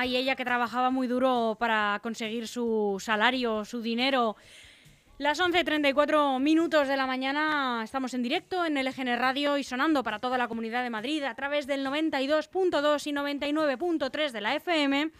Ay, ella que trabajaba muy duro para conseguir su salario, su dinero. Las 11.34 minutos de la mañana estamos en directo en LGN Radio y sonando para toda la comunidad de Madrid a través del 92.2 y 99.3 de la FM.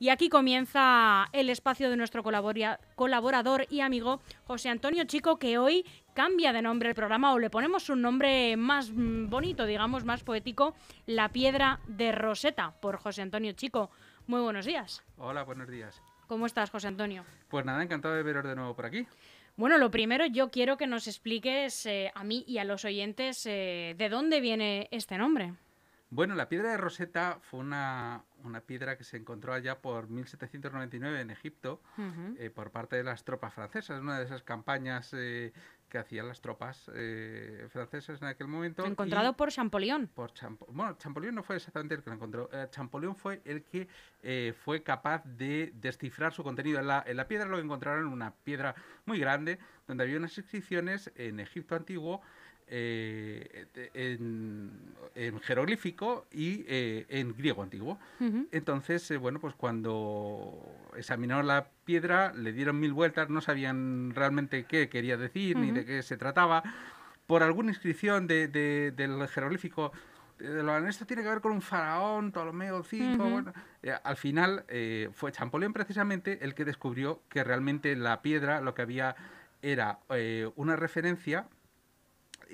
Y aquí comienza el espacio de nuestro colaborador y amigo José Antonio Chico, que hoy cambia de nombre el programa o le ponemos un nombre más mm, bonito, digamos, más poético, La Piedra de Roseta, por José Antonio Chico. Muy buenos días. Hola, buenos días. ¿Cómo estás, José Antonio? Pues nada, encantado de veros de nuevo por aquí. Bueno, lo primero yo quiero que nos expliques eh, a mí y a los oyentes eh, de dónde viene este nombre. Bueno, la piedra de Rosetta fue una, piedra que se encontró allá por 1799 en Egipto eh, por parte de las tropas francesas, una de esas campañas eh, que hacían las tropas eh, francesas en aquel momento. Encontrado por Champollion. Por bueno, Champollion no fue exactamente el que lo encontró. Champollion fue el que fue capaz de descifrar su contenido. En la, en la piedra lo encontraron una piedra muy grande donde había unas inscripciones en Egipto antiguo eh, en, jeroglífico y eh, en griego antiguo. Entonces, eh, bueno, pues cuando examinaron la piedra, le dieron mil vueltas, no sabían realmente qué quería decir ni de qué se trataba. Por alguna inscripción de, del jeroglífico, esto tiene que ver con un faraón, Ptolomeo V. bueno, al final fue Champollion precisamente el que descubrió que realmente la piedra lo que había era una referencia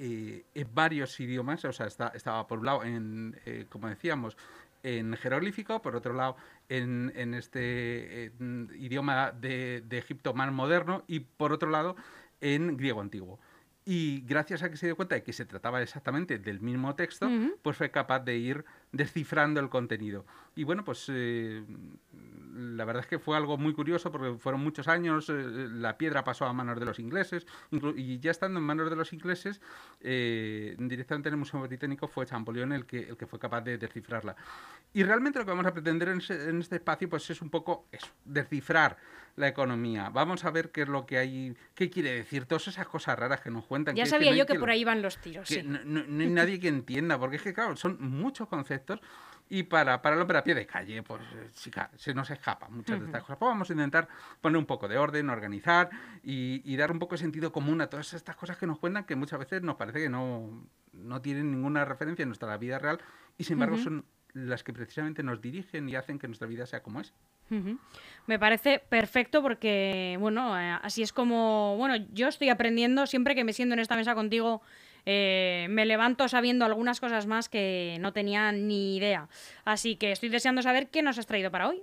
eh, en varios idiomas, o sea, estaba por un lado, en, eh, como decíamos, en jeroglífico, por otro lado, en, este idioma de, de, Egipto más moderno y por otro lado, en griego antiguo. Y gracias a que se dio cuenta de que se trataba exactamente del mismo texto, pues fue capaz de ir descifrando el contenido. Y bueno, pues eh, la verdad es que fue algo muy curioso porque fueron muchos años, eh, la piedra pasó a manos de los ingleses y ya estando en manos de los ingleses, eh, directamente en el Museo Británico fue Champollion el que, el que fue capaz de descifrarla. Y realmente lo que vamos a pretender en, en este espacio pues es un poco eso, descifrar la economía. Vamos a ver qué es lo que hay, qué quiere decir, todas esas cosas raras que nos cuentan. Ya sabía yo que, por ahí van los tiros. Sí. No, hay nadie que entienda, porque es que, claro, son muchos conceptos y para, para el hombre a pie de calle, pues chica, se nos escapa muchas de estas cosas. Pues vamos a intentar poner un poco de orden, organizar y, dar un poco de sentido común a todas estas cosas que nos cuentan que muchas veces nos parece que no, no tienen ninguna referencia en nuestra vida real y sin embargo son las que precisamente nos dirigen y hacen que nuestra vida sea como es. Me parece perfecto porque, bueno, eh, así es como, bueno, yo estoy aprendiendo siempre que me siento en esta mesa contigo eh, me levanto sabiendo algunas cosas más que no tenía ni idea. Así que estoy deseando saber qué nos has traído para hoy.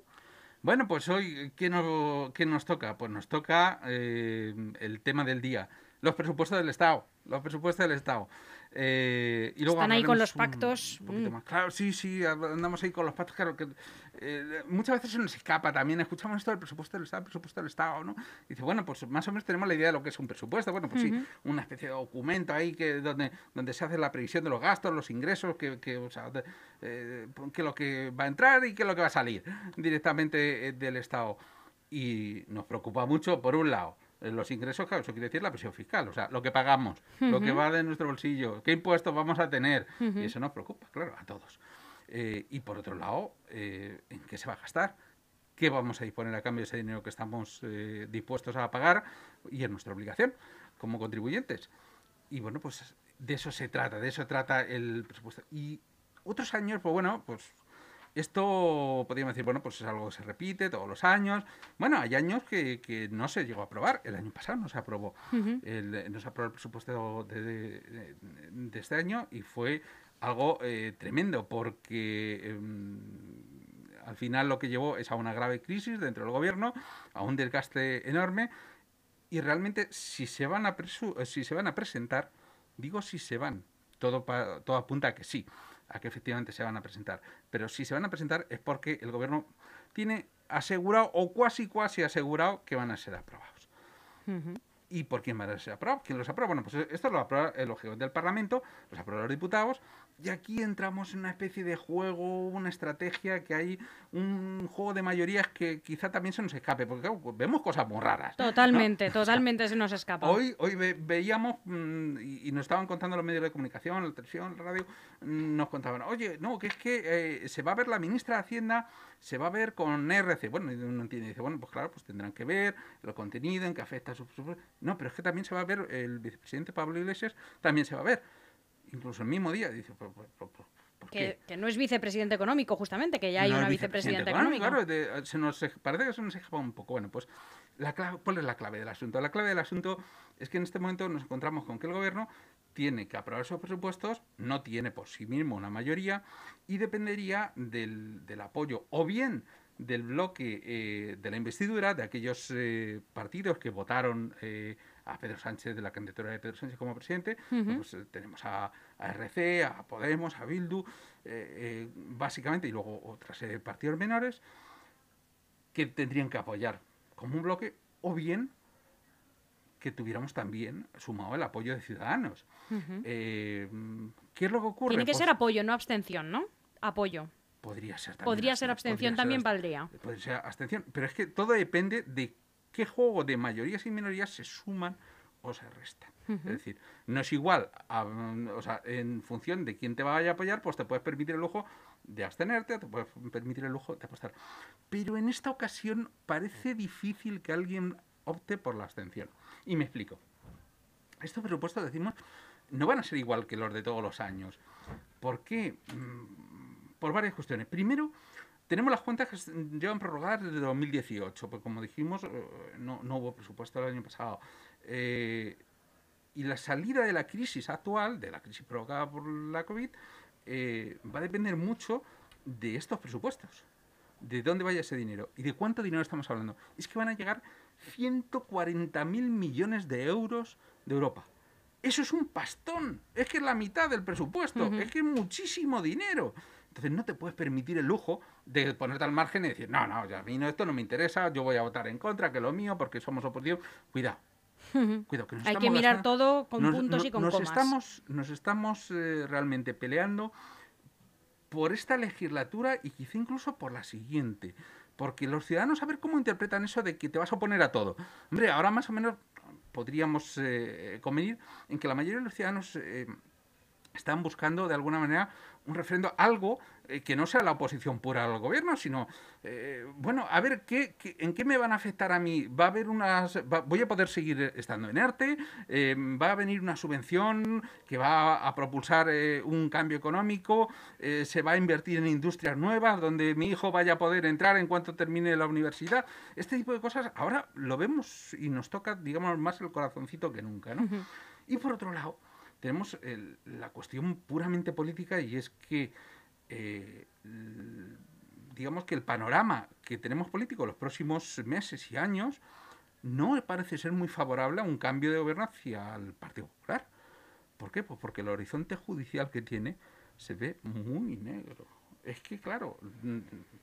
Bueno, pues hoy, ¿qué, nos toca? Pues nos toca eh, el tema del día, los presupuestos del Estado. Los presupuestos del Estado. Eh, y luego Están ahí con los pactos. Mm. Claro, sí, sí, andamos ahí con los pactos. Claro, que eh, muchas veces se nos escapa también. Escuchamos esto del presupuesto del Estado, presupuesto del Estado, ¿no? Y dice, bueno, pues más o menos tenemos la idea de lo que es un presupuesto. Bueno, pues sí, una especie de documento ahí que donde, donde se hace la previsión de los gastos, los ingresos, que, que, o sea, eh, que lo que va a entrar y que lo que va a salir directamente del Estado. Y nos preocupa mucho, por un lado, los ingresos, claro, eso quiere decir la presión fiscal, o sea, lo que pagamos, lo que va de nuestro bolsillo, qué impuestos vamos a tener, y eso nos preocupa, claro, a todos. Eh, y por otro lado, eh, ¿en qué se va a gastar? ¿Qué vamos a disponer a cambio de ese dinero que estamos eh, dispuestos a pagar? Y es nuestra obligación como contribuyentes. Y bueno, pues de eso se trata, de eso trata el presupuesto. Y otros años, pues bueno, pues esto podríamos decir, bueno, pues es algo que se repite todos los años. Bueno, hay años que, no se llegó a aprobar. El año pasado no se aprobó. el, no se aprobó el presupuesto de, este año y fue algo eh, tremendo porque em, al final lo que llevó es a una grave crisis dentro del gobierno, a un desgaste enorme y realmente si se van a, si se van a presentar, digo si se van, todo, todo apunta a que sí a que efectivamente se van a presentar. Pero si se van a presentar es porque el gobierno tiene asegurado o cuasi cuasi asegurado que van a ser aprobados. ¿Y por quién van a ser aprobados? ¿Quién los aprueba? Bueno, pues esto lo aprueba el objetivo del Parlamento, los aprueba los diputados Y aquí entramos en una especie de juego, una estrategia que hay un juego de mayorías que quizá también se nos escape, porque vemos cosas muy raras. Totalmente, totalmente se nos escapa. Hoy, hoy veíamos mm, y, nos estaban contando los medios de comunicación, la televisión, la radio, mm, nos contaban, oye, no, que es que eh, se va a ver la ministra de Hacienda, se va a ver con RC. Bueno, uno entiende, dice, bueno, pues claro, pues tendrán que ver el contenido, en qué afecta a su... No, pero es que también se va a ver, el vicepresidente Pablo Iglesias también se va a ver incluso el mismo día. Dice, ¿por, que, no es vicepresidente económico, justamente, que ya hay una vicepresidenta económica. Claro, se nos, parece que se nos escapa un poco. Bueno, pues, la clave, ¿cuál es la clave del asunto? La clave del asunto es que en este momento nos encontramos con que el gobierno tiene que aprobar esos presupuestos, no tiene por sí mismo una mayoría y dependería del, del apoyo o bien del bloque eh, de la investidura, de aquellos eh, partidos que votaron eh, a Pedro Sánchez, de la candidatura de Pedro Sánchez como presidente, pues, tenemos a, RC, a Podemos, a Bildu, básicamente, y luego otras partidos menores, que tendrían que apoyar como un bloque, o bien que tuviéramos también sumado el apoyo de ciudadanos. ¿Qué es lo que ocurre? Tiene que ser pues apoyo, no abstención, ¿no? Apoyo. Podría ser también. Podría ser abstención también valdría. Podría ser abstención, pero es que todo depende de qué juego de mayorías y minorías se suman o se restan. Es decir, no es igual, o sea, en función de quién te vaya a apoyar, pues te puedes permitir el lujo de abstenerte, te puedes permitir el lujo de apostar. Pero en esta ocasión parece difícil que alguien opte por la abstención. Y me explico. Estos presupuestos, decimos, no van a ser igual que los de todos los años. ¿Por qué? Mm, por varias cuestiones. Primero, tenemos las cuentas que llevan prorrogadas desde 2018, pues como dijimos, eh, no, hubo presupuesto el año pasado. Eh, y la salida de la crisis actual, de la crisis provocada por la COVID, eh, va a depender mucho de estos presupuestos, de dónde vaya ese dinero y de cuánto dinero estamos hablando. Es que van a llegar 140.000 millones de euros de Europa. Eso es un pastón, es que es la mitad del presupuesto, es que es muchísimo dinero. Entonces no te puedes permitir el lujo de ponerte al margen y decir, no, no, ya a mí no, esto no me interesa, yo voy a votar en contra, que lo mío, porque somos oposición. Cuidado. Cuidado, que Hay que mirar todo con puntos y con nos comas. Estamos, nos estamos eh, realmente peleando por esta legislatura y quizá incluso por la siguiente. Porque los ciudadanos a ver cómo interpretan eso de que te vas a oponer a todo. Hombre, ahora más o menos podríamos eh, convenir en que la mayoría de los ciudadanos eh, están buscando de alguna manera un referendo, algo eh, que no sea la oposición pura al gobierno, sino, eh, bueno, a ver, ¿qué, en qué me van a afectar a mí? ¿Va a haber unas, voy a poder seguir estando en ERTE? Eh, ¿Va a venir una subvención que va a propulsar un cambio económico? ¿Se va a invertir en industrias nuevas donde mi hijo vaya a poder entrar en cuanto termine la universidad? Este tipo de cosas ahora lo vemos y nos toca, digamos, más el corazoncito que nunca, ¿no? Y por otro lado, tenemos la cuestión puramente política y es que, eh, digamos que el panorama que tenemos político los próximos meses y años no parece ser muy favorable a un cambio de gobierno hacia el Partido Popular. ¿Por qué? Pues porque el horizonte judicial que tiene se ve muy negro es que, claro,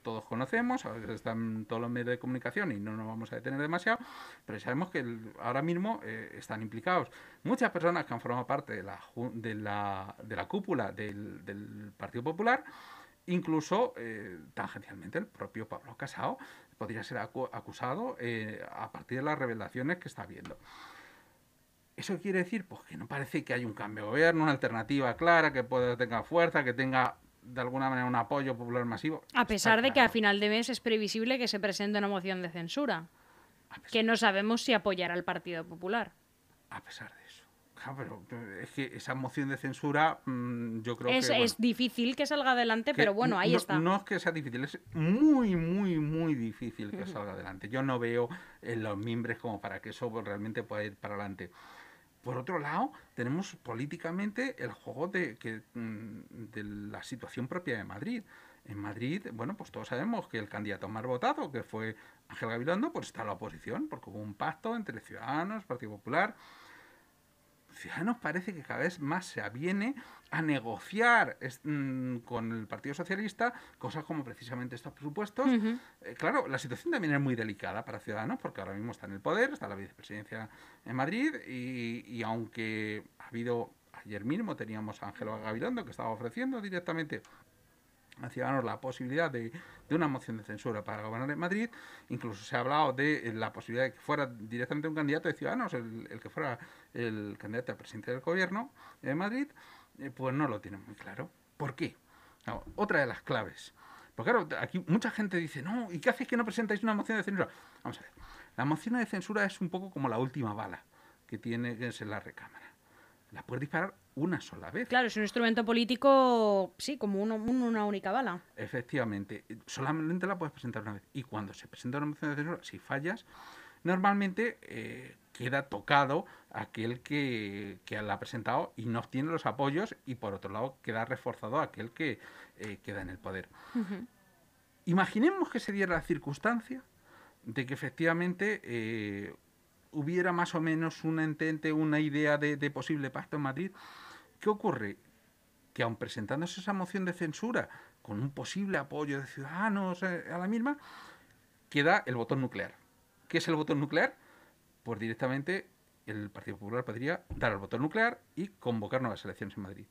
todos conocemos, están todos los medios de comunicación y no nos vamos a detener demasiado, pero sabemos que ahora mismo eh, están implicados muchas personas que han formado parte de la, de la, cúpula del, Partido Popular, incluso eh, tangencialmente el propio Pablo Casado podría ser acusado eh, a partir de las revelaciones que está viendo. ¿Eso quiere decir? Pues que no parece que haya un cambio de gobierno, una alternativa clara, que pueda, tenga fuerza, que tenga de alguna manera un apoyo popular masivo. A pesar de que a final de mes es previsible que se presente una moción de censura, que no sabemos si apoyará al Partido Popular. A pesar de eso. pero es que esa moción de censura, mm, yo creo es, que. Es difícil que salga adelante, pero bueno, ahí está. No es que sea difícil, es muy, muy, muy difícil que salga adelante. Yo no veo en los mimbres como para que eso realmente pueda ir para adelante. Por otro lado, tenemos políticamente el juego de, que, mm, de la situación propia de Madrid. En Madrid, bueno, pues todos sabemos que el candidato más votado, que fue Ángel Gabilondo, pues está en la oposición, porque hubo un pacto entre Ciudadanos, Partido Popular, Ciudadanos parece que cada vez más se aviene a negociar mm, con el Partido Socialista cosas como precisamente estos presupuestos. Eh, claro, la situación también es muy delicada para Ciudadanos porque ahora mismo está en el poder, está la vicepresidencia en Madrid y, aunque ha habido ayer mismo teníamos a Ángelo Gavilondo que estaba ofreciendo directamente a Ciudadanos la posibilidad de, una moción de censura para gobernar en Madrid. Incluso se ha hablado de la posibilidad de que fuera directamente un candidato de Ciudadanos, el, que fuera el candidato a presidente del gobierno de Madrid. Eh, pues no lo tienen muy claro. ¿Por qué? otra de las claves. Porque claro, aquí mucha gente dice, no, ¿y qué hacéis que no presentáis una moción de censura? Vamos a ver, la moción de censura es un poco como la última bala que tiene que ser la recámara. La puedes disparar una sola vez. Claro, es un instrumento político, sí, como una única bala. Efectivamente, solamente la puedes presentar una vez. Y cuando se presenta una moción de censura, si fallas, normalmente eh, queda tocado aquel que, la ha presentado y no obtiene los apoyos y por otro lado queda reforzado aquel que eh, queda en el poder. Imaginemos que se diera la circunstancia de que efectivamente eh, hubiera más o menos un entente, una idea de, posible pacto en Madrid. ¿Qué ocurre? Que aun presentándose esa moción de censura con un posible apoyo de ciudadanos a la misma, queda el botón nuclear. ¿Qué es el botón nuclear? Pues directamente el Partido Popular podría dar al botón nuclear y convocar nuevas elecciones en Madrid.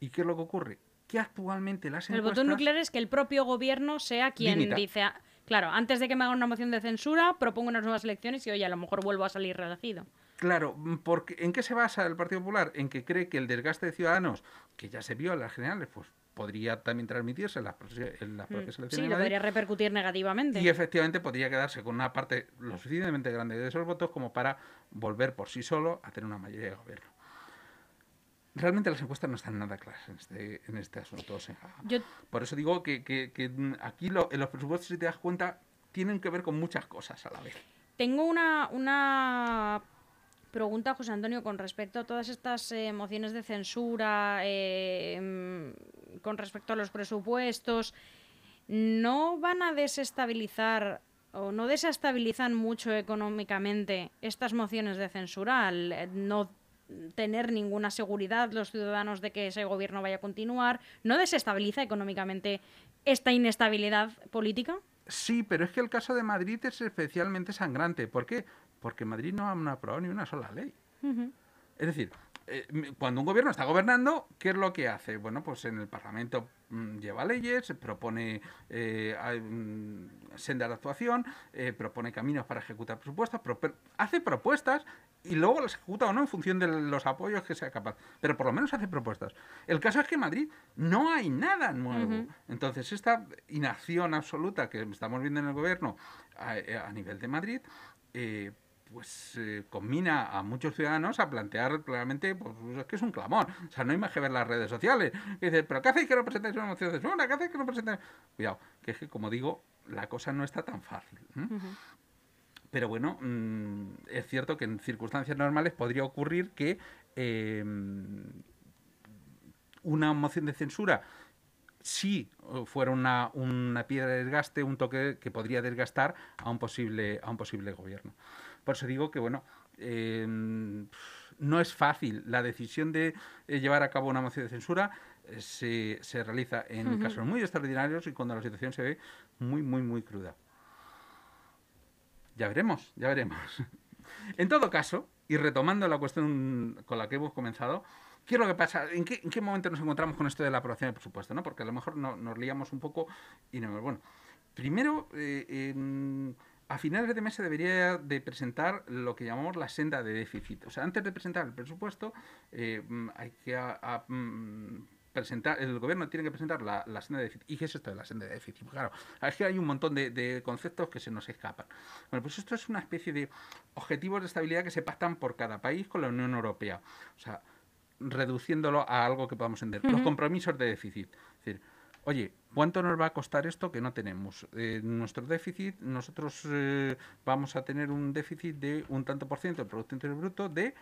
¿Y qué es lo que ocurre? Que actualmente las encuestas... El botón nuclear es que el propio gobierno sea quien dice... Ah, claro, antes de que me hagan una moción de censura, propongo unas nuevas elecciones y, oye, a lo mejor vuelvo a salir reelegido. Claro, porque ¿en qué se basa el Partido Popular? En que cree que el desgaste de ciudadanos, que ya se vio en las generales, pues podría también transmitirse en las, en las mm, propias elecciones. Sí, podría repercutir negativamente. Y efectivamente podría quedarse con una parte lo suficientemente grande de esos votos como para volver por sí solo a tener una mayoría de gobierno. Realmente las encuestas no están nada claras en este, en este asunto. Por eso digo que, que, que aquí en los presupuestos, si te das cuenta, tienen que ver con muchas cosas a la vez. Tengo una, una pregunta, José Antonio, con respecto a todas estas eh, mociones de censura, eh, con respecto a los presupuestos, ¿no van a desestabilizar o no desestabilizan mucho económicamente estas mociones de censura al eh, no tener ninguna seguridad los ciudadanos de que ese gobierno vaya a continuar? ¿No desestabiliza económicamente esta inestabilidad política? Sí, pero es que el caso de Madrid es especialmente sangrante. ¿Por qué? Porque Madrid no ha aprobado ni una sola ley. Es decir, eh, cuando un gobierno está gobernando, ¿qué es lo que hace? Bueno, pues en el Parlamento mm, lleva leyes, propone eh, mm, sendas de actuación, eh, propone caminos para ejecutar presupuestos, hace propuestas y luego las ejecuta o no en función de los apoyos que sea capaz. Pero por lo menos hace propuestas. El caso es que en Madrid no hay nada nuevo. Entonces, esta inacción absoluta que estamos viendo en el gobierno a, a nivel de Madrid, pues eh, combina a muchos ciudadanos a plantear claramente, pues es que es un clamor. O sea, no hay más que ver las redes sociales. Y dice, pero ¿qué hacéis que no presentáis una moción de censura? ¿Qué hacéis que no presentáis? Cuidado, que es que, como digo, la cosa no está tan fácil. Pero bueno, mm, es cierto que en circunstancias normales podría ocurrir que em, una moción de censura si fuera una, una piedra de desgaste, un toque que podría desgastar a un posible, a un posible gobierno. Por eso digo que, bueno, em, no es fácil. La decisión de eh, llevar a cabo una moción de censura eh, se, se, realiza en casos muy extraordinarios y cuando la situación se ve muy, muy, muy cruda. Ya veremos, ya veremos. en todo caso, y retomando la cuestión con la que hemos comenzado, ¿Qué es lo que pasa? ¿En qué, ¿En qué, momento nos encontramos con esto de la aprobación del presupuesto? ¿no? Porque a lo mejor no, nos liamos un poco y no. Bueno, primero, eh, a finales de mes se debería de presentar lo que llamamos la senda de déficit. O sea, antes de presentar el presupuesto, eh, mm, hay que mm, presentar, el gobierno tiene que presentar la, senda de déficit. ¿Y qué es esto de la senda de déficit? Claro, es que hay un montón de, conceptos que se nos escapan. Bueno, pues esto es una especie de objetivos de estabilidad que se pactan por cada país con la Unión Europea. O sea, reduciéndolo a algo que podamos entender. Los compromisos de déficit. Es decir, oye, ¿cuánto nos va a costar esto que no tenemos? Eh, nuestro déficit, nosotros eh, vamos a tener un déficit de un tanto por ciento del Producto Interior Bruto de,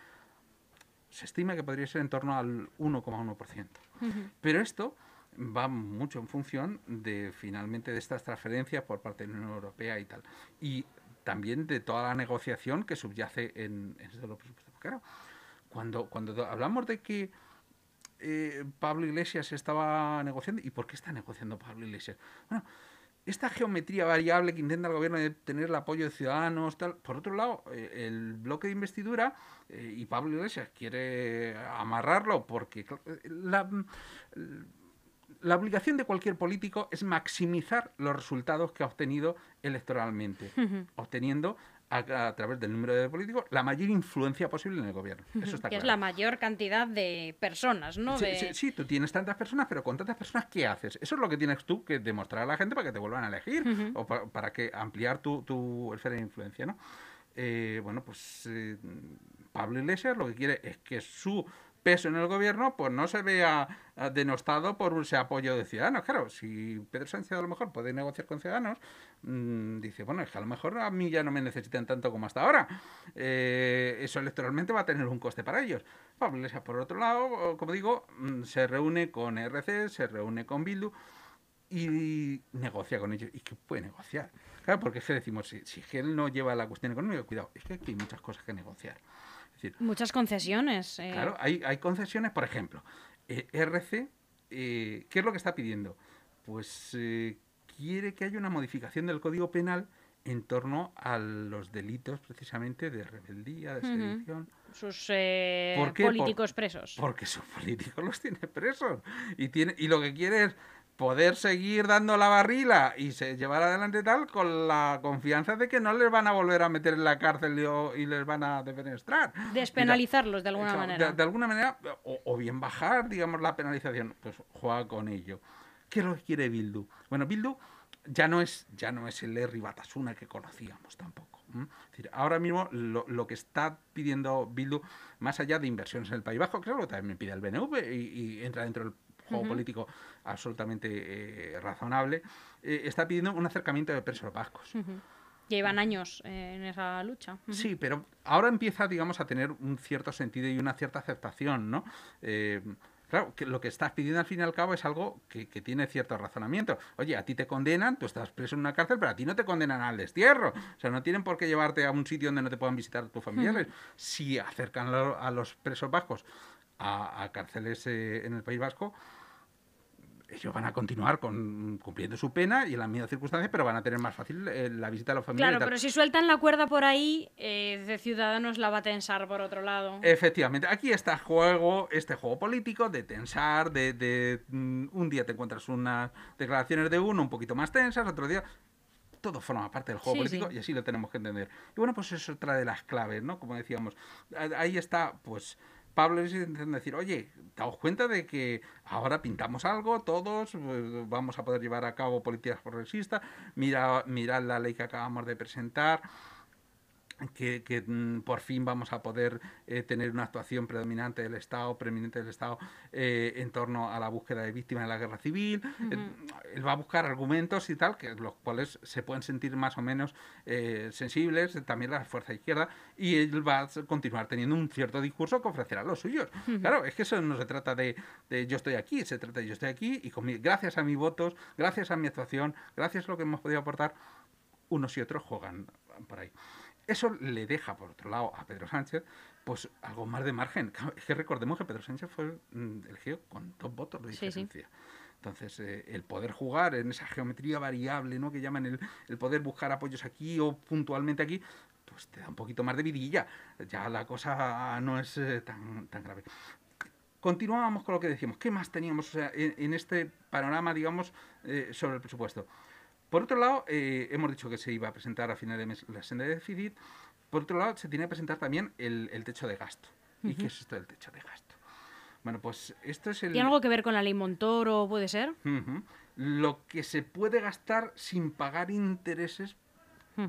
se estima que podría ser en torno al 1,1%. Pero esto va mucho en función de finalmente de estas transferencias por parte de la Unión Europea y tal. Y también de toda la negociación que subyace en, en los presupuestos. Claro, cuando, cuando hablamos de que eh, Pablo Iglesias estaba negociando. ¿Y por qué está negociando Pablo Iglesias? Bueno, esta geometría variable que intenta el gobierno de tener el apoyo de ciudadanos, tal. Por otro lado, eh, el bloque de investidura eh, y Pablo Iglesias quiere amarrarlo porque la, la obligación de cualquier político es maximizar los resultados que ha obtenido electoralmente, obteniendo a, través del número de políticos la mayor influencia posible en el gobierno. Eso está que es la mayor cantidad de personas, ¿no? Sí, sí, tú tienes tantas personas, pero con tantas personas, ¿qué haces? Eso es lo que tienes tú que demostrar a la gente para que te vuelvan a elegir o para, que ampliar tu, tu esfera de influencia, ¿no? Eh, bueno, pues eh, Pablo Iglesias lo que quiere es que su peso en el gobierno, pues no se vea ah, denostado por ese apoyo de ciudadanos. Claro, si Pedro Sánchez a lo mejor puede negociar con ciudadanos, mm, dice, bueno, es que a lo mejor a mí ya no me necesitan tanto como hasta ahora. Eh, eso electoralmente va a tener un coste para ellos. Pablo Iglesias, por otro lado, como digo, mm, se reúne con RC, se reúne con Bildu y negocia con ellos. ¿Y qué puede negociar? Claro, porque es que decimos, si, si él no lleva la cuestión económica, cuidado, es que aquí hay muchas cosas que negociar. Muchas concesiones. Eh. Claro, hay, hay, concesiones, por ejemplo, eh, RC, eh, ¿qué es lo que está pidiendo? Pues quiere que haya una modificación del Código Penal en torno a los delitos precisamente de rebeldía, de sedición. Sus políticos presos. Porque sus políticos los tiene presos. Y, tiene, y lo que quiere es poder seguir dando la barrila y se llevar adelante tal con la confianza de que no les van a volver a meter en la cárcel y, les van a defenestrar. Despenalizarlos de alguna manera. De, alguna manera, o, bien bajar, digamos, la penalización. Pues juega con ello. ¿Qué lo quiere Bildu? Bueno, Bildu ya no es, ya no es el Larry Batasuna que conocíamos tampoco. Es decir, ahora mismo lo, que está pidiendo Bildu, más allá de inversiones en el País Bajo, creo que también pide el BNV y, y entra dentro del juego político absolutamente eh, razonable, eh, está pidiendo un acercamiento de presos vascos. Llevan años eh, en esa lucha. Sí, pero ahora empieza, digamos, a tener un cierto sentido y una cierta aceptación, ¿no? Claro, que lo que estás pidiendo al fin y al cabo es algo que, tiene cierto razonamiento. Oye, a ti te condenan, tú estás preso en una cárcel, pero a ti no te condenan al destierro. O sea, no tienen por qué llevarte a un sitio donde no te puedan visitar tus familiares. Si acercan a los presos vascos a, cárceles en el País Vasco, ellos van a continuar con, cumpliendo su pena y en las mismas circunstancias, pero van a tener más fácil eh, la visita a los familiares. Claro, pero si sueltan la cuerda por ahí, eh, de Ciudadanos la va a tensar por otro lado. Efectivamente, aquí está juego, este juego político de tensar, de, mm, un día te encuentras unas declaraciones de uno un poquito más tensas, otro día todo forma parte del juego político y así lo tenemos que entender. Y bueno, pues eso es otra de las claves, ¿no? Como decíamos, ahí está, pues Pablo es intentando decir, oye, daos cuenta de que ahora pintamos algo, todos vamos a poder llevar a cabo políticas progresistas, mira, mirad la ley que acabamos de presentar, que, mm, por fin vamos a poder eh, tener una actuación predominante del Estado, preeminente del Estado, eh, en torno a la búsqueda de víctimas de la guerra civil. Eh, él va a buscar argumentos y tal, que los cuales se pueden sentir más o menos sensibles, también la fuerza izquierda, y él va a continuar teniendo un cierto discurso que ofrecerá a los suyos. Claro, es que eso no se trata de, yo estoy aquí, se trata de yo estoy aquí y con gracias a mis votos, gracias a mi actuación, gracias a lo que hemos podido aportar, unos y otros juegan por ahí. Eso le deja, por otro lado, a Pedro Sánchez, pues algo más de margen. Es que recordemos que Pedro Sánchez fue mm, elegido con dos votos de diferencia. Entonces, eh, el poder jugar en esa geometría variable, ¿no? Que llaman el, el, poder buscar apoyos aquí o puntualmente aquí, pues te da un poquito más de vidilla. Ya la cosa no es eh, tan, tan grave. Continuábamos con lo que decíamos. ¿Qué más teníamos en, este panorama, digamos, eh, sobre el presupuesto? Por otro lado, eh, hemos dicho que se iba a presentar a final de mes la senda de déficit. Por otro lado, se tiene que presentar también el, techo de gasto. ¿Y qué es esto del techo de gasto? Bueno, pues esto es el... ¿Tiene algo que ver con la ley Montoro, puede ser? Lo que se puede gastar sin pagar intereses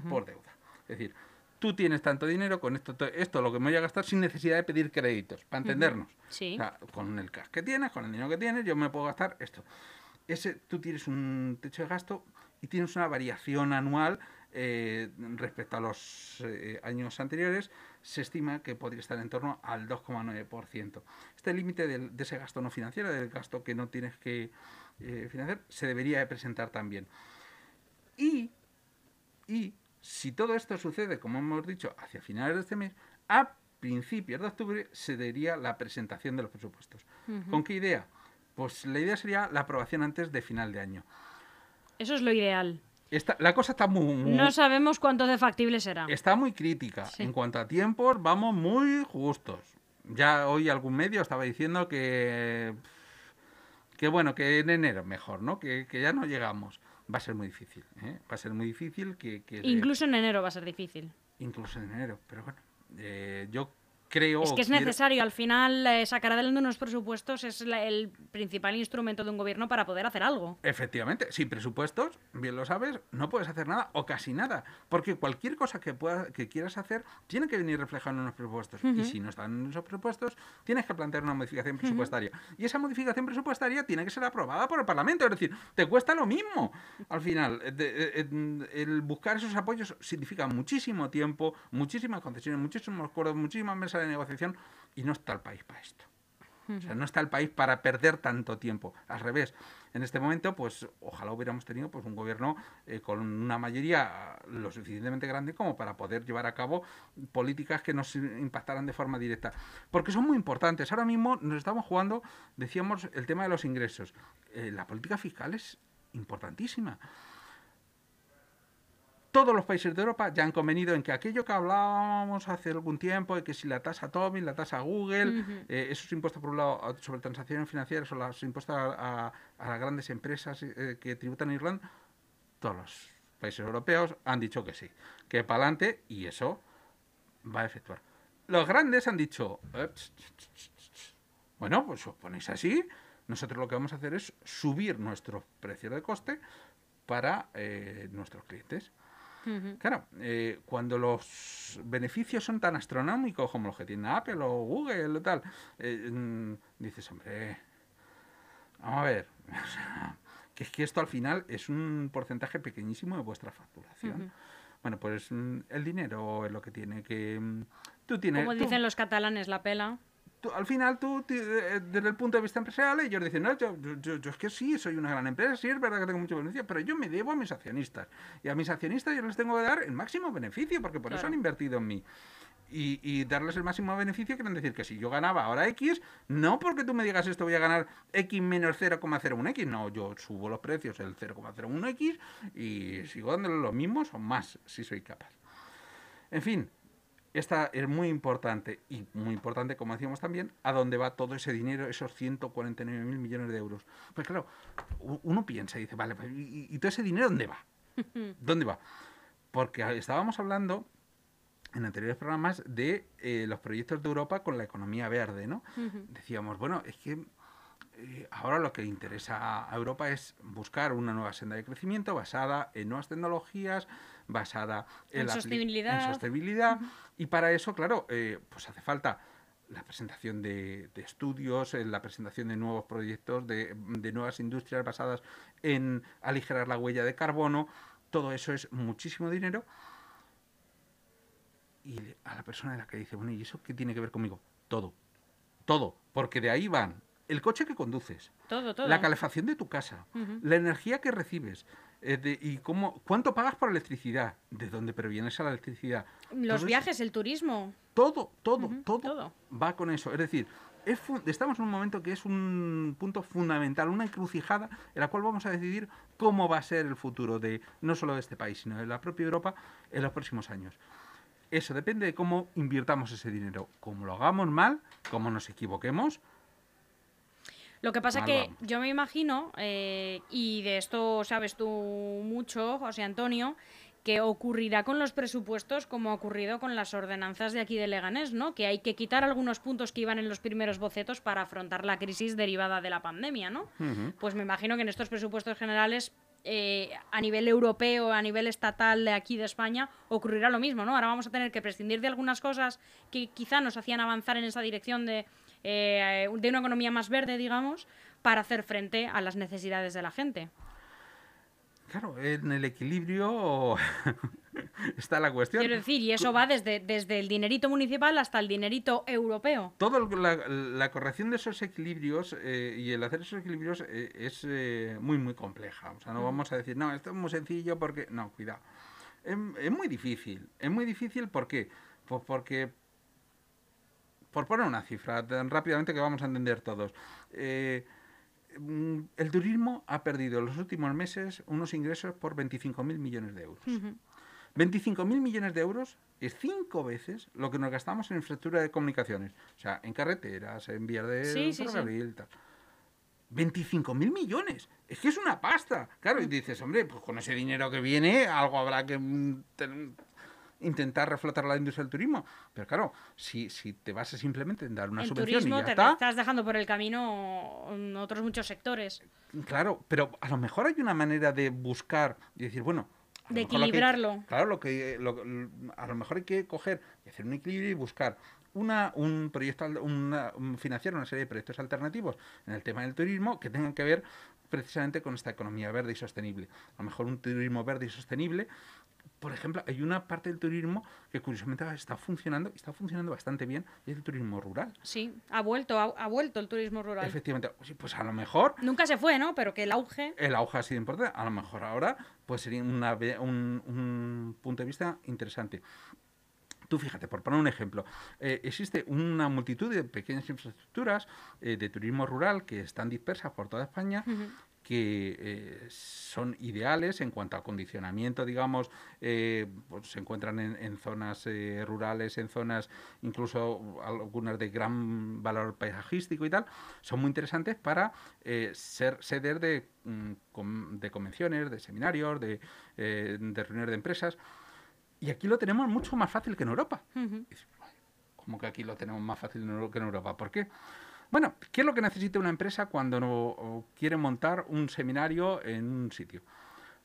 por deuda. Es decir, tú tienes tanto dinero, con esto, esto lo que me voy a gastar sin necesidad de pedir créditos, para entendernos. Sí. O sea, con el cash que tienes, con el dinero que tienes, yo me puedo gastar esto. Ese, tú tienes un techo de gasto y tienes una variación anual eh, respecto a los eh, años anteriores, se estima que podría estar en torno al 2,9%. Este límite de, ese gasto no financiero, del gasto que no tienes que eh, financiar, se debería de presentar también. Y, y si todo esto sucede, como hemos dicho, hacia finales de este mes, a principios de octubre se daría la presentación de los presupuestos. ¿Con qué idea? Pues la idea sería la aprobación antes de final de año. Eso es lo ideal. Está, la cosa está muy, muy- No sabemos cuánto de factible será. está muy crítica. Sí. En cuanto a tiempos, vamos muy justos. Ya hoy algún medio estaba diciendo que que bueno, que en enero mejor, ¿no? Que, que ya no llegamos. Va a ser muy difícil, ¿eh? Va a ser muy difícil que... que- Incluso en enero va a ser difícil. incluso en enero. Pero bueno, eh, yo creo... Es que es quiero- necesario, al final, eh, sacar adelante unos presupuestos es la- el principal instrumento de un gobierno para poder hacer algo. Efectivamente, sin presupuestos, bien lo sabes, no puedes hacer nada o casi nada, porque cualquier cosa que pueda, que quieras hacer tiene que venir reflejado en unos presupuestos y si no están en esos presupuestos tienes que plantear una modificación presupuestaria y esa modificación presupuestaria tiene que ser aprobada por el Parlamento, es decir, te cuesta lo mismo. Al final, eh, de- eh, eh, el buscar esos apoyos significa muchísimo tiempo, muchísimas concesiones, muchísimos acuerdos, muchísimas mesas de negociación y no está el país para esto. O sea, no está el país para perder tanto tiempo. Al revés, en este momento, pues ojalá hubiéramos tenido pues un gobierno eh, con una mayoría lo suficientemente grande como para poder llevar a cabo políticas que nos impactaran de forma directa. Porque son muy importantes. Ahora mismo nos estamos jugando, decíamos, el tema de los ingresos. Eh, la política fiscal es importantísima. Todos los países de Europa ya han convenido en que aquello que hablábamos hace algún tiempo, de que si la tasa Tobin, la tasa Google, Ujú. eh, esos impuestos por un lado sobre transacciones financieras o los impuestos a, a- a las grandes empresas eh, que tributan en Irlanda, todos los países europeos han dicho que sí, que para adelante y eso va a efectuar. Los grandes han dicho, eh, ch, ch, ch, ch, ch. bueno, pues os ponéis así, nosotros lo que vamos a hacer es subir nuestros precios de coste para eh, nuestros clientes. Claro, eh, cuando los beneficios son tan astronómicos como los que tiene Apple o Google o tal, eh, mm, dices, hombre, vamos a ver, que es que esto al final es un porcentaje pequeñísimo de vuestra facturación. Bueno, pues mm, el dinero es lo que tiene que... mm, Tú tienes, Como tú- dicen los catalanes, la pela. Tú- al final tú, ti- eh, desde el punto de vista empresarial, ellos dicen, no, yo, yo- yo- yo es que sí, soy una gran empresa, sí, es verdad que tengo mucho beneficio, pero yo me debo a mis accionistas. Y a mis accionistas yo les tengo que dar el máximo beneficio, porque por eso Claro. han invertido en mí. Y, y darles el máximo beneficio quieren decir que si yo ganaba ahora X, no porque tú me digas esto voy a ganar X menos 0,01X, no, yo subo los precios el 0,01X y sigo dándole los mismos o más si soy capaz. En fin, esta es muy importante y muy importante, como decíamos también, a dónde va todo ese dinero, esos 149 mil millones de euros. Pues claro, uno piensa y dice, vale, pues, ¿y, y todo ese dinero dónde va? ¿Dónde va? Porque estábamos hablando en anteriores programas de eh, los proyectos de Europa con la economía verde, ¿no? Decíamos, bueno, es que eh, ahora lo que interesa a Europa es buscar una nueva senda de crecimiento basada en nuevas tecnologías, basada en, En la sostenibilidad. en sostenibilidad. Y para eso, claro, eh, pues hace falta la presentación de, de estudios, eh, la presentación de nuevos proyectos, de, de nuevas industrias basadas en aligerar la huella de carbono. Todo eso es muchísimo dinero. Y a la persona de la que dice, bueno, ¿y eso qué tiene que ver conmigo? Todo. Todo. Porque de ahí van el coche que conduces, Todo, todo. la calefacción de tu casa, la energía que recibes, eh, de- y cómo, cuánto pagas por electricidad, de dónde proviene esa electricidad. Todo Los eso- viajes, el turismo. todo, todo, todo, todo. va con eso. Es decir, es estamos en un momento que es un punto fundamental, una encrucijada en la cual vamos a decidir cómo va a ser el futuro de no solo de este país, sino de la propia Europa en los próximos años. Eso depende de cómo invirtamos ese dinero. Como lo hagamos mal, como nos equivoquemos, Lo que pasa Mal que yo me imagino, eh, y de esto sabes tú mucho, José Antonio, que ocurrirá con los presupuestos como ha ocurrido con las ordenanzas de aquí de Leganés, ¿no? Que hay que quitar algunos puntos que iban en los primeros bocetos para afrontar la crisis derivada de la pandemia, ¿no? Pues me imagino que en estos presupuestos generales, eh, a nivel europeo, a nivel estatal de aquí de España, ocurrirá lo mismo, ¿no? Ahora vamos a tener que prescindir de algunas cosas que quizá nos hacían avanzar en esa dirección de, eh, de una economía más verde, digamos, para hacer frente a las necesidades de la gente. claro, en el equilibrio está la cuestión. Quiero decir, y eso va desde, desde el dinerito municipal hasta el dinerito europeo. Todo lo- la, la corrección de esos equilibrios eh, y el hacer esos equilibrios eh, es eh, muy, muy compleja. O sea, no vamos a decir, no, esto es muy sencillo porque... No, cuidado. Es, es muy difícil. Es muy difícil ¿por qué? Pues porque... Por poner una cifra tan rápidamente que vamos a entender todos. eh, mm, el turismo ha perdido en los últimos meses unos ingresos por 25.000 millones de euros. 25.000 millones de euros es cinco veces lo que nos gastamos en infraestructura de comunicaciones. O sea, en carreteras, en vías de Sí, sí, sí. tal. 25.000 millones. Es que es una pasta. Claro, y dices, hombre, pues con ese dinero que viene, algo habrá que mm, intentar reflotar la industria del turismo. Pero claro, si, si te basas simplemente en dar una en subvención turismo y ya te está, estás dejando por el camino otros muchos sectores. Claro, pero a lo mejor hay una manera de buscar y decir, bueno. a De mejor lo que- equilibrarlo. claro, lo que lo- a lo mejor hay que coger y hacer un equilibrio y buscar una, un proyecto, una, un- financiar una serie de proyectos alternativos en el tema del turismo que tengan que ver precisamente con esta economía verde y sostenible. A lo mejor un turismo verde y sostenible. Por ejemplo, hay una parte del turismo que curiosamente está funcionando, y está funcionando bastante bien, y es el turismo rural. Sí, ha vuelto, ha, ha vuelto el turismo rural. Efectivamente, pues a lo mejor Nunca se fue, ¿no? Pero que el auge. el auge ha sido importante. A lo mejor ahora pues sería una un, un punto de vista interesante. Tú fíjate, por poner un ejemplo, eh, existe una multitud de pequeñas infraestructuras eh, de turismo rural que están dispersas por toda España. Que eh, son ideales en cuanto a acondicionamiento, digamos, eh, pues se encuentran en, en zonas eh, rurales, en zonas incluso algunas de gran valor paisajístico y tal, son muy interesantes para eh, ser sedes de, mm, de convenciones, de seminarios, de, eh, de reuniones de empresas. Y aquí lo tenemos mucho más fácil que en Europa. Dices, "Ay, ¿Cómo que aquí lo tenemos más fácil que en Europa? ¿Por qué? Bueno, ¿qué es lo que necesita una empresa cuando no, quiere montar un seminario en un sitio?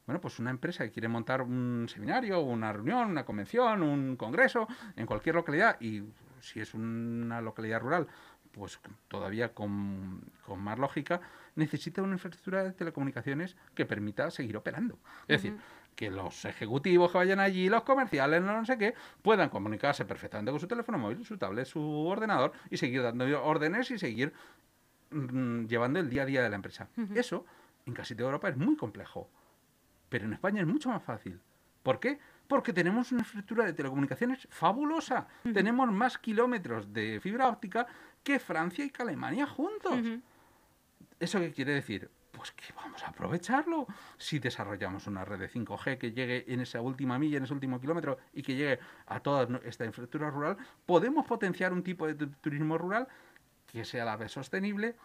Bueno, pues una empresa que quiere montar un seminario, una reunión, una convención, un congreso en cualquier localidad y si es una localidad rural, pues todavía con, con más lógica, necesita una infraestructura de telecomunicaciones que permita seguir operando. Es decir, que los ejecutivos que vayan allí, los comerciales, no sé qué, puedan comunicarse perfectamente con su teléfono móvil, su tablet, su ordenador y seguir dando órdenes y seguir mm, llevando el día a día de la empresa. Eso en casi toda Europa es muy complejo, pero en España es mucho más fácil. ¿Por qué? Porque tenemos una infraestructura de telecomunicaciones fabulosa. Tenemos más kilómetros de fibra óptica que Francia y que Alemania juntos. ¿Eso qué quiere decir? Pues que vamos a aprovecharlo. Si desarrollamos una red de 5G que llegue en esa última milla, en ese último kilómetro y que llegue a toda esta infraestructura rural, podemos potenciar un tipo de tu- turismo rural que sea a la vez sostenible,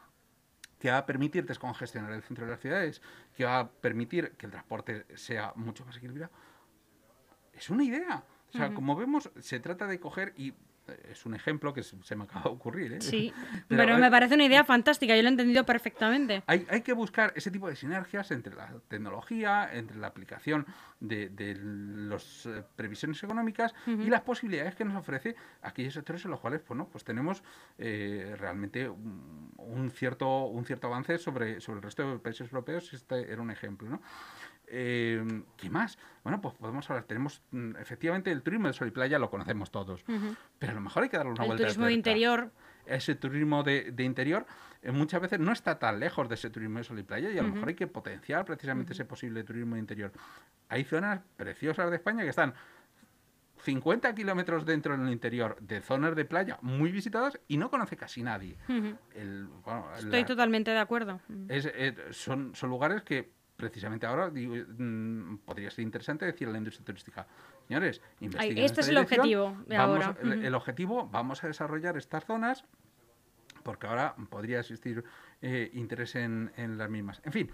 que va a permitir descongestionar el centro de las ciudades, que va a permitir que el transporte sea mucho más equilibrado. Es una idea. O sea, como vemos, se trata de coger y es un ejemplo que se me acaba de ocurrir. ¿eh? Sí, Pero, pero, eh, me parece una idea fantástica, yo lo he entendido perfectamente. Hay, hay que buscar ese tipo de sinergias entre la tecnología, entre la aplicación de, de las previsiones económicas y las posibilidades que nos ofrece aquellos sectores en los cuales bueno, pues tenemos eh, realmente un, un cierto, un cierto avance sobre, sobre el resto de países europeos. Este era un ejemplo. ¿no? Eh, ¿Qué más? Bueno, pues podemos hablar. Tenemos mm, efectivamente el turismo de sol y playa, lo conocemos todos, pero a lo mejor hay que darle una El vuelta. de turismo de interior, ese turismo de, de interior eh, muchas veces no está tan lejos de ese turismo de sol y playa y a lo mejor hay que potenciar precisamente ese posible turismo de interior. Hay zonas preciosas de España que están 50 kilómetros dentro del interior de zonas de playa muy visitadas y no conoce casi nadie. El- bueno, estoy la- totalmente de acuerdo. es- eh, son, son lugares que precisamente ahora digo, mm, podría ser interesante decir a la industria turística, señores, en este es el objetivo de vamos- ahora. el- objetivo, vamos a desarrollar estas zonas porque ahora podría existir eh, interés en, en las mismas. En fin,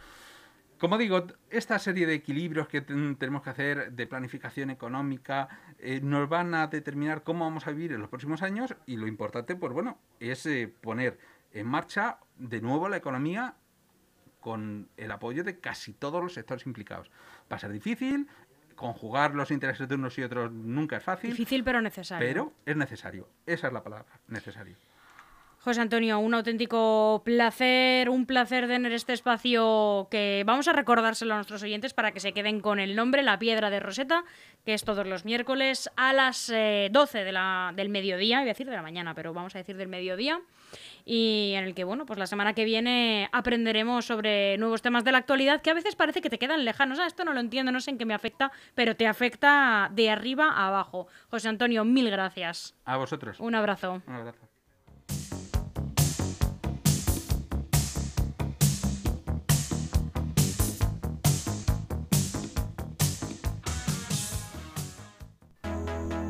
como digo, esta serie de equilibrios que ten- tenemos que hacer de planificación económica eh, nos van a determinar cómo vamos a vivir en los próximos años y lo importante, pues bueno, es eh, poner en marcha de nuevo la economía con el apoyo de casi todos los sectores implicados. Va a ser difícil, conjugar los intereses de unos y otros nunca es fácil, Difícil pero necesario. pero es necesario. Esa es la palabra, necesario. José Antonio, un auténtico placer, un placer tener este espacio que vamos a recordárselo a nuestros oyentes para que se queden con el nombre, La Piedra de Roseta, que es todos los miércoles a las eh, 12 de la, del mediodía, iba a decir de la mañana, pero vamos a decir del mediodía, y en el que, bueno, pues la semana que viene aprenderemos sobre nuevos temas de la actualidad que a veces parece que te quedan lejanos. Ah, esto no lo entiendo, no sé en qué me afecta, pero te afecta de arriba a abajo. José Antonio, mil gracias. A vosotros. Un abrazo. Un abrazo.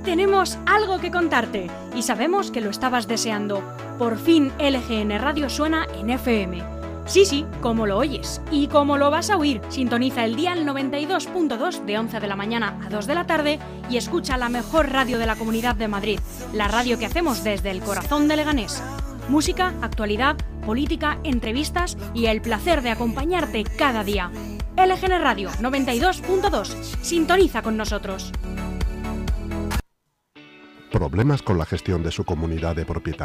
Tenemos algo que contarte y sabemos que lo estabas deseando. Por fin LGN Radio suena en FM. Sí, sí, como lo oyes y como lo vas a oír, sintoniza el día 92.2 de 11 de la mañana a 2 de la tarde y escucha la mejor radio de la Comunidad de Madrid, la radio que hacemos desde el corazón de Leganés. Música, actualidad, política, entrevistas y el placer de acompañarte cada día. LGN Radio 92.2. Sintoniza con nosotros. ¿Problemas con la gestión de su comunidad de propietarios?